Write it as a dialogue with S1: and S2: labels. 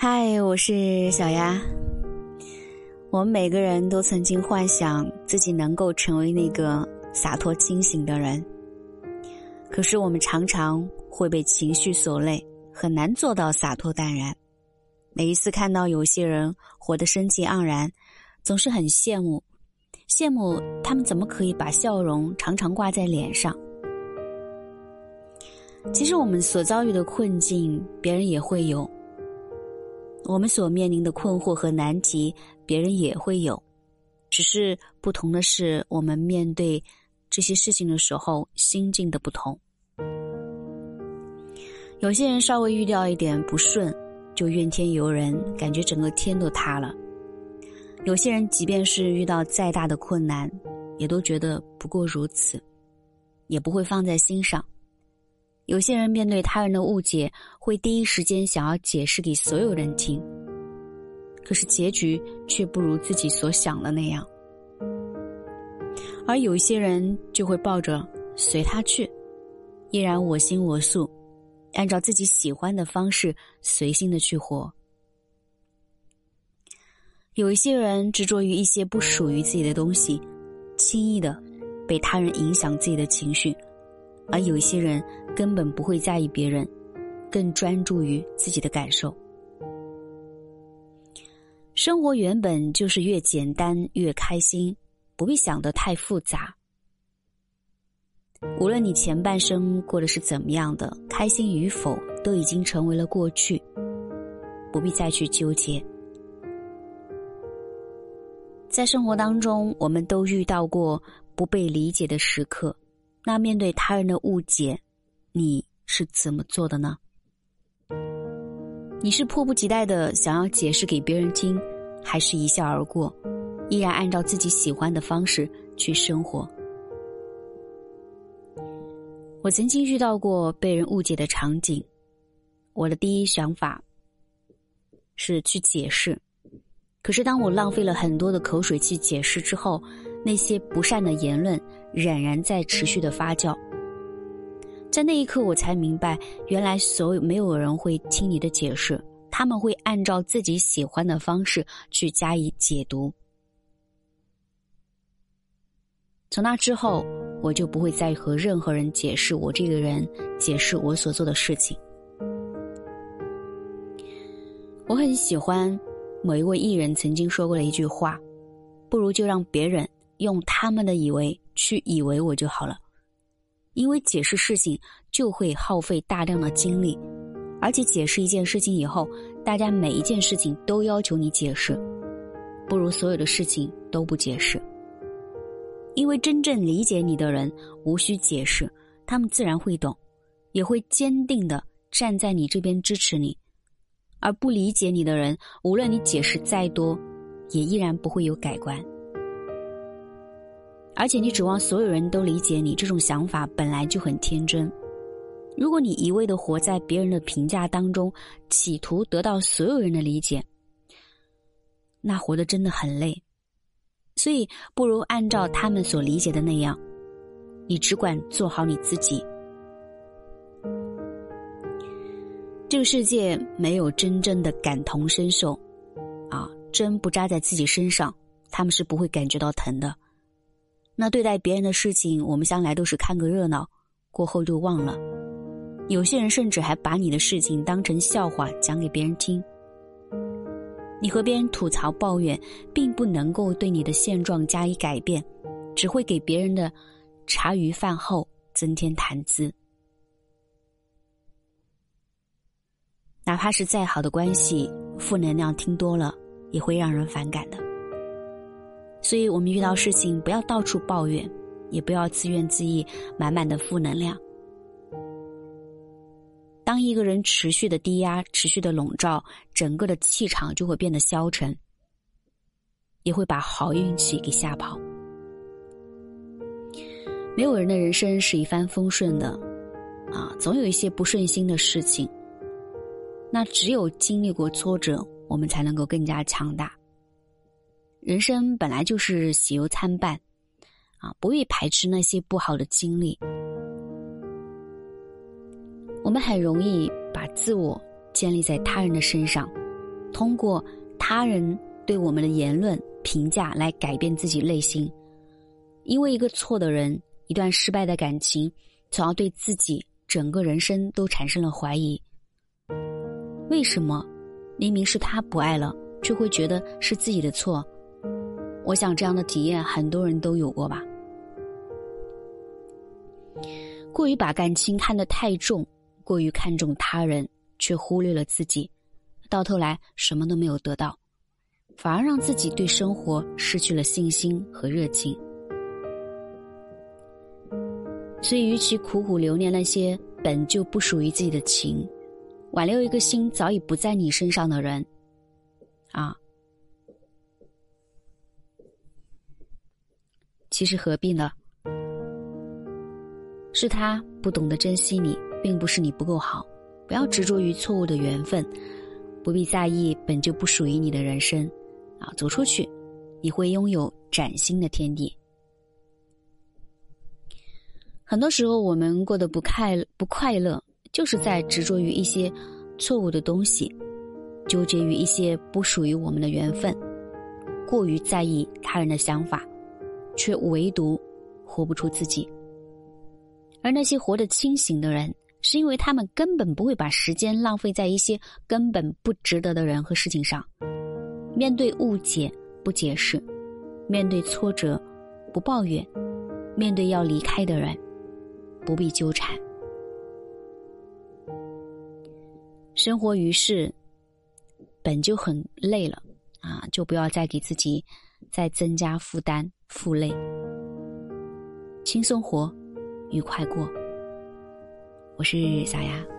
S1: 嗨，我是小丫。我们每个人都曾经幻想自己能够成为那个洒脱清醒的人，可是我们常常会被情绪所累，很难做到洒脱淡然。每一次看到有些人活得生气盎然，总是很羡慕，羡慕他们怎么可以把笑容常常挂在脸上。其实我们所遭遇的困境，别人也会有。我们所面临的困惑和难题，别人也会有，只是不同的是，我们面对这些事情的时候心境的不同。有些人稍微遇到一点不顺，就怨天尤人，感觉整个天都塌了；有些人即便是遇到再大的困难，也都觉得不过如此，也不会放在心上。有些人面对他人的误解，会第一时间想要解释给所有人听，可是结局却不如自己所想的那样。而有一些人就会抱着随他去，依然我行我素，按照自己喜欢的方式随心的去活。有一些人执着于一些不属于自己的东西，轻易的被他人影响自己的情绪。而有些人根本不会在意别人，更专注于自己的感受。生活原本就是越简单越开心，不必想得太复杂。无论你前半生过的是怎么样的，开心与否都已经成为了过去，不必再去纠结。在生活当中，我们都遇到过不被理解的时刻。那面对他人的误解，你是怎么做的呢？你是迫不及待的想要解释给别人听，还是一笑而过，依然按照自己喜欢的方式去生活？我曾经遇到过被人误解的场景，我的第一想法是去解释，可是当我浪费了很多的口水去解释之后。那些不善的言论仍然在持续的发酵，在那一刻，我才明白，原来所有没有人会听你的解释，他们会按照自己喜欢的方式去加以解读。从那之后，我就不会再和任何人解释我这个人，解释我所做的事情。我很喜欢某一位艺人曾经说过的一句话：“不如就让别人。”用他们的以为去以为我就好了，因为解释事情就会耗费大量的精力，而且解释一件事情以后，大家每一件事情都要求你解释，不如所有的事情都不解释。因为真正理解你的人无需解释，他们自然会懂，也会坚定的站在你这边支持你；而不理解你的人，无论你解释再多，也依然不会有改观。而且你指望所有人都理解你，这种想法本来就很天真。如果你一味的活在别人的评价当中，企图得到所有人的理解，那活得真的很累。所以，不如按照他们所理解的那样，你只管做好你自己。这个世界没有真正的感同身受，啊，针不扎在自己身上，他们是不会感觉到疼的。那对待别人的事情，我们向来都是看个热闹，过后就忘了。有些人甚至还把你的事情当成笑话讲给别人听。你和别人吐槽抱怨，并不能够对你的现状加以改变，只会给别人的茶余饭后增添谈资。哪怕是再好的关系，负能量听多了也会让人反感的。所以，我们遇到事情不要到处抱怨，也不要自怨自艾，满满的负能量。当一个人持续的低压、持续的笼罩，整个的气场就会变得消沉，也会把好运气给吓跑。没有人的人生是一帆风顺的，啊，总有一些不顺心的事情。那只有经历过挫折，我们才能够更加强大。人生本来就是喜忧参半，啊，不必排斥那些不好的经历。我们很容易把自我建立在他人的身上，通过他人对我们的言论评价来改变自己内心。因为一个错的人，一段失败的感情，从而对自己整个人生都产生了怀疑。为什么明明是他不爱了，却会觉得是自己的错？我想这样的体验很多人都有过吧。过于把感情看得太重，过于看重他人，却忽略了自己，到头来什么都没有得到，反而让自己对生活失去了信心和热情。所以，与其苦苦留恋那些本就不属于自己的情，挽留一个心早已不在你身上的人，啊，其实何必呢？是他不懂得珍惜你，并不是你不够好。不要执着于错误的缘分，不必在意本就不属于你的人生，啊，走出去，你会拥有崭新的天地。很多时候，我们过得不快不快乐，就是在执着于一些错误的东西，纠结于一些不属于我们的缘分，过于在意他人的想法，却唯独活不出自己。而那些活得清醒的人，是因为他们根本不会把时间浪费在一些根本不值得的人和事情上。面对误解不解释，面对挫折不抱怨，面对要离开的人。不必纠缠，生活于世本就很累了啊，就不要再给自己再增加负担、负累，轻松活，愉快过。我是小丫。